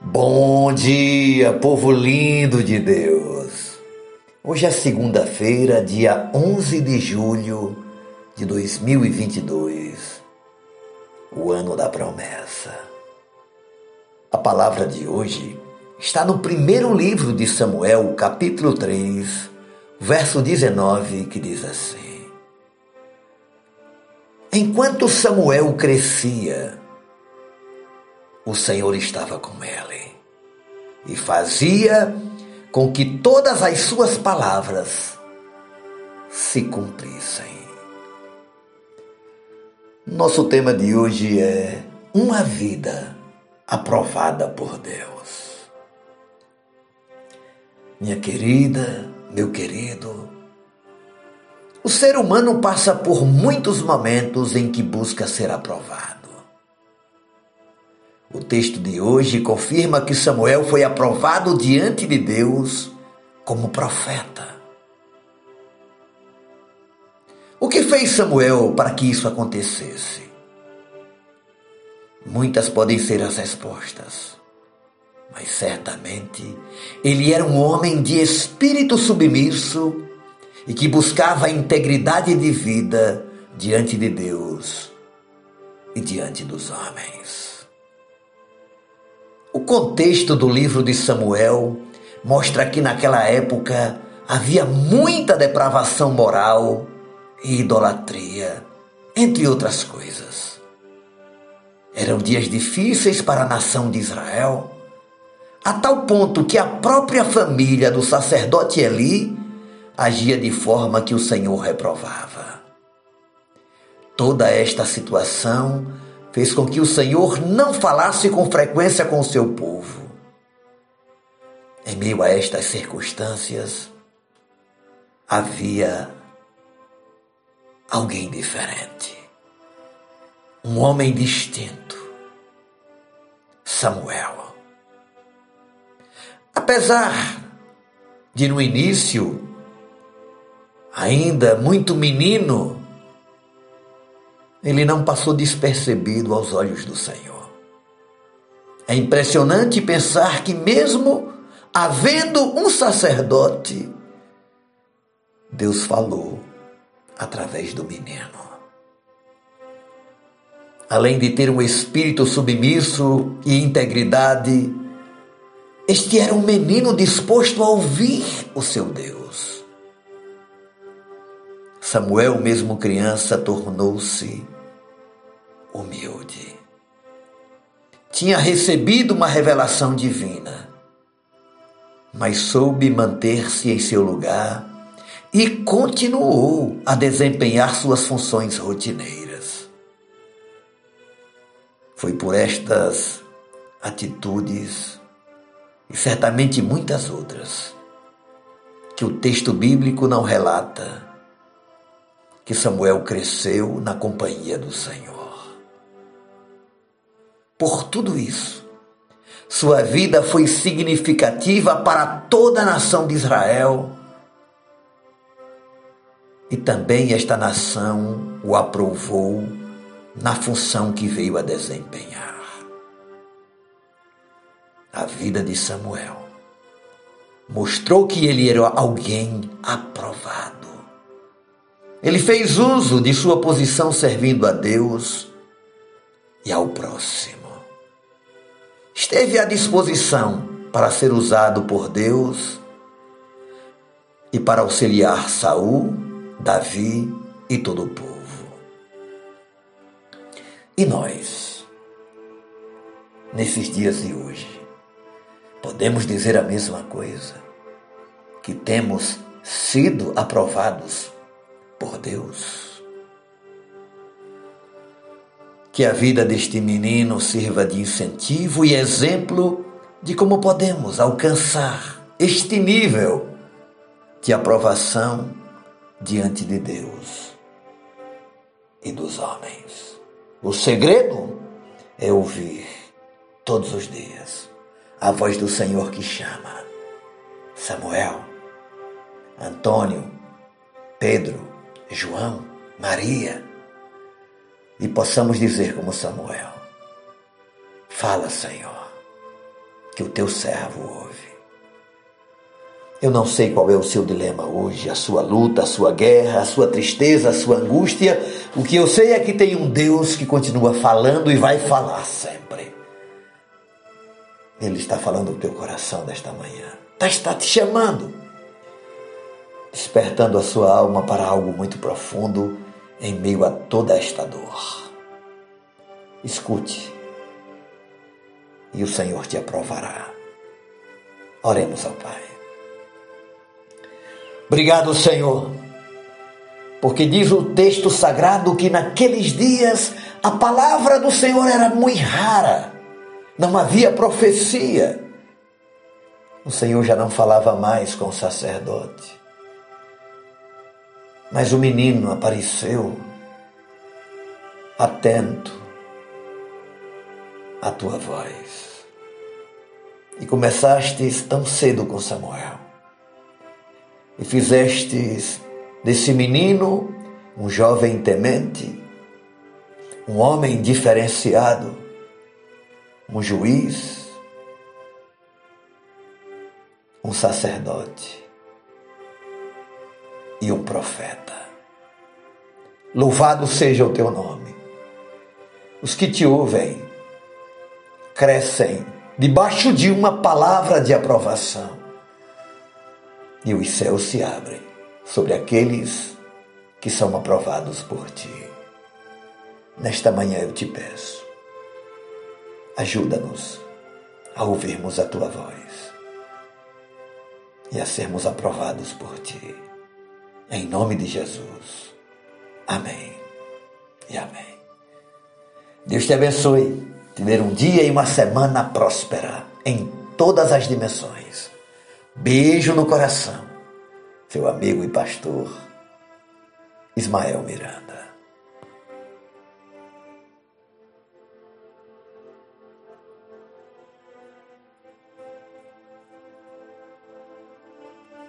Bom dia, povo lindo de Deus! Hoje é segunda-feira, dia 11 de julho de 2022, o ano da promessa. A palavra de hoje está no primeiro livro de Samuel, capítulo 3, verso 19, que diz assim: Enquanto Samuel crescia, o Senhor estava com ele e fazia com que todas as suas palavras se cumprissem. Nosso tema de hoje é uma vida aprovada por Deus. Minha querida, meu querido, o ser humano passa por muitos momentos em que busca ser aprovado. O texto de hoje confirma que Samuel foi aprovado diante de Deus como profeta. O que fez Samuel para que isso acontecesse? Muitas podem ser as respostas, mas certamente ele era um homem de espírito submisso e que buscava a integridade de vida diante de Deus e diante dos homens. O contexto do livro de Samuel mostra que naquela época havia muita depravação moral e idolatria, entre outras coisas. Eram dias difíceis para a nação de Israel, a tal ponto que a própria família do sacerdote Eli agia de forma que o Senhor reprovava. Toda esta situação fez com que o Senhor não falasse com frequência com o seu povo. Em meio a estas circunstâncias, havia alguém diferente, um homem distinto, Samuel. Apesar de no início, ainda muito menino, ele não passou despercebido aos olhos do Senhor. É impressionante pensar que, mesmo havendo um sacerdote, Deus falou através do menino. Além de ter um espírito submisso e integridade, este era um menino disposto a ouvir o seu Deus. Samuel, mesmo criança, tornou-se humilde. Tinha recebido uma revelação divina, mas soube manter-se em seu lugar e continuou a desempenhar suas funções rotineiras. Foi por estas atitudes e certamente muitas outras que o texto bíblico não relata que Samuel cresceu na companhia do Senhor. Por tudo isso, sua vida foi significativa para toda a nação de Israel. E também esta nação o aprovou na função que veio a desempenhar. A vida de Samuel mostrou que ele era alguém aprovado. Ele fez uso de sua posição servindo a Deus e ao próximo. Esteve à disposição para ser usado por Deus e para auxiliar Saul, Davi e todo o povo. E nós, nesses dias de hoje, podemos dizer a mesma coisa, que temos sido aprovados por Deus. Que a vida deste menino sirva de incentivo e exemplo de como podemos alcançar este nível de aprovação diante de Deus e dos homens. O segredo é ouvir todos os dias a voz do Senhor que chama Samuel, Antônio, Pedro, João, Maria, e possamos dizer como Samuel: Fala, Senhor, que o teu servo ouve. Eu não sei qual é o seu dilema hoje, a sua luta, a sua guerra, a sua tristeza, a sua angústia. O que eu sei é que tem um Deus que continua falando e vai falar sempre. Ele está falando no teu coração nesta manhã. Está te chamando, despertando a sua alma para algo muito profundo em meio a toda esta dor. Escute, e o Senhor te aprovará. Oremos ao Pai. Obrigado, Senhor, porque diz o texto sagrado que naqueles dias a palavra do Senhor era muito rara, não havia profecia. O Senhor já não falava mais com o sacerdote. Mas o menino apareceu atento à tua voz. E começastes tão cedo com Samuel e fizestes desse menino um jovem temente, um homem diferenciado, um juiz, um sacerdote profeta. Louvado seja o teu nome. Os que te ouvem crescem debaixo de uma palavra de aprovação e os céus se abrem sobre aqueles que são aprovados por ti. Nesta manhã eu te peço, ajuda-nos a ouvirmos a tua voz e a sermos aprovados por ti. Em nome de Jesus. Amém e amém. Deus te abençoe. Ter um dia e uma semana próspera em todas as dimensões. Beijo no coração. Seu amigo e pastor Ismael Miranda.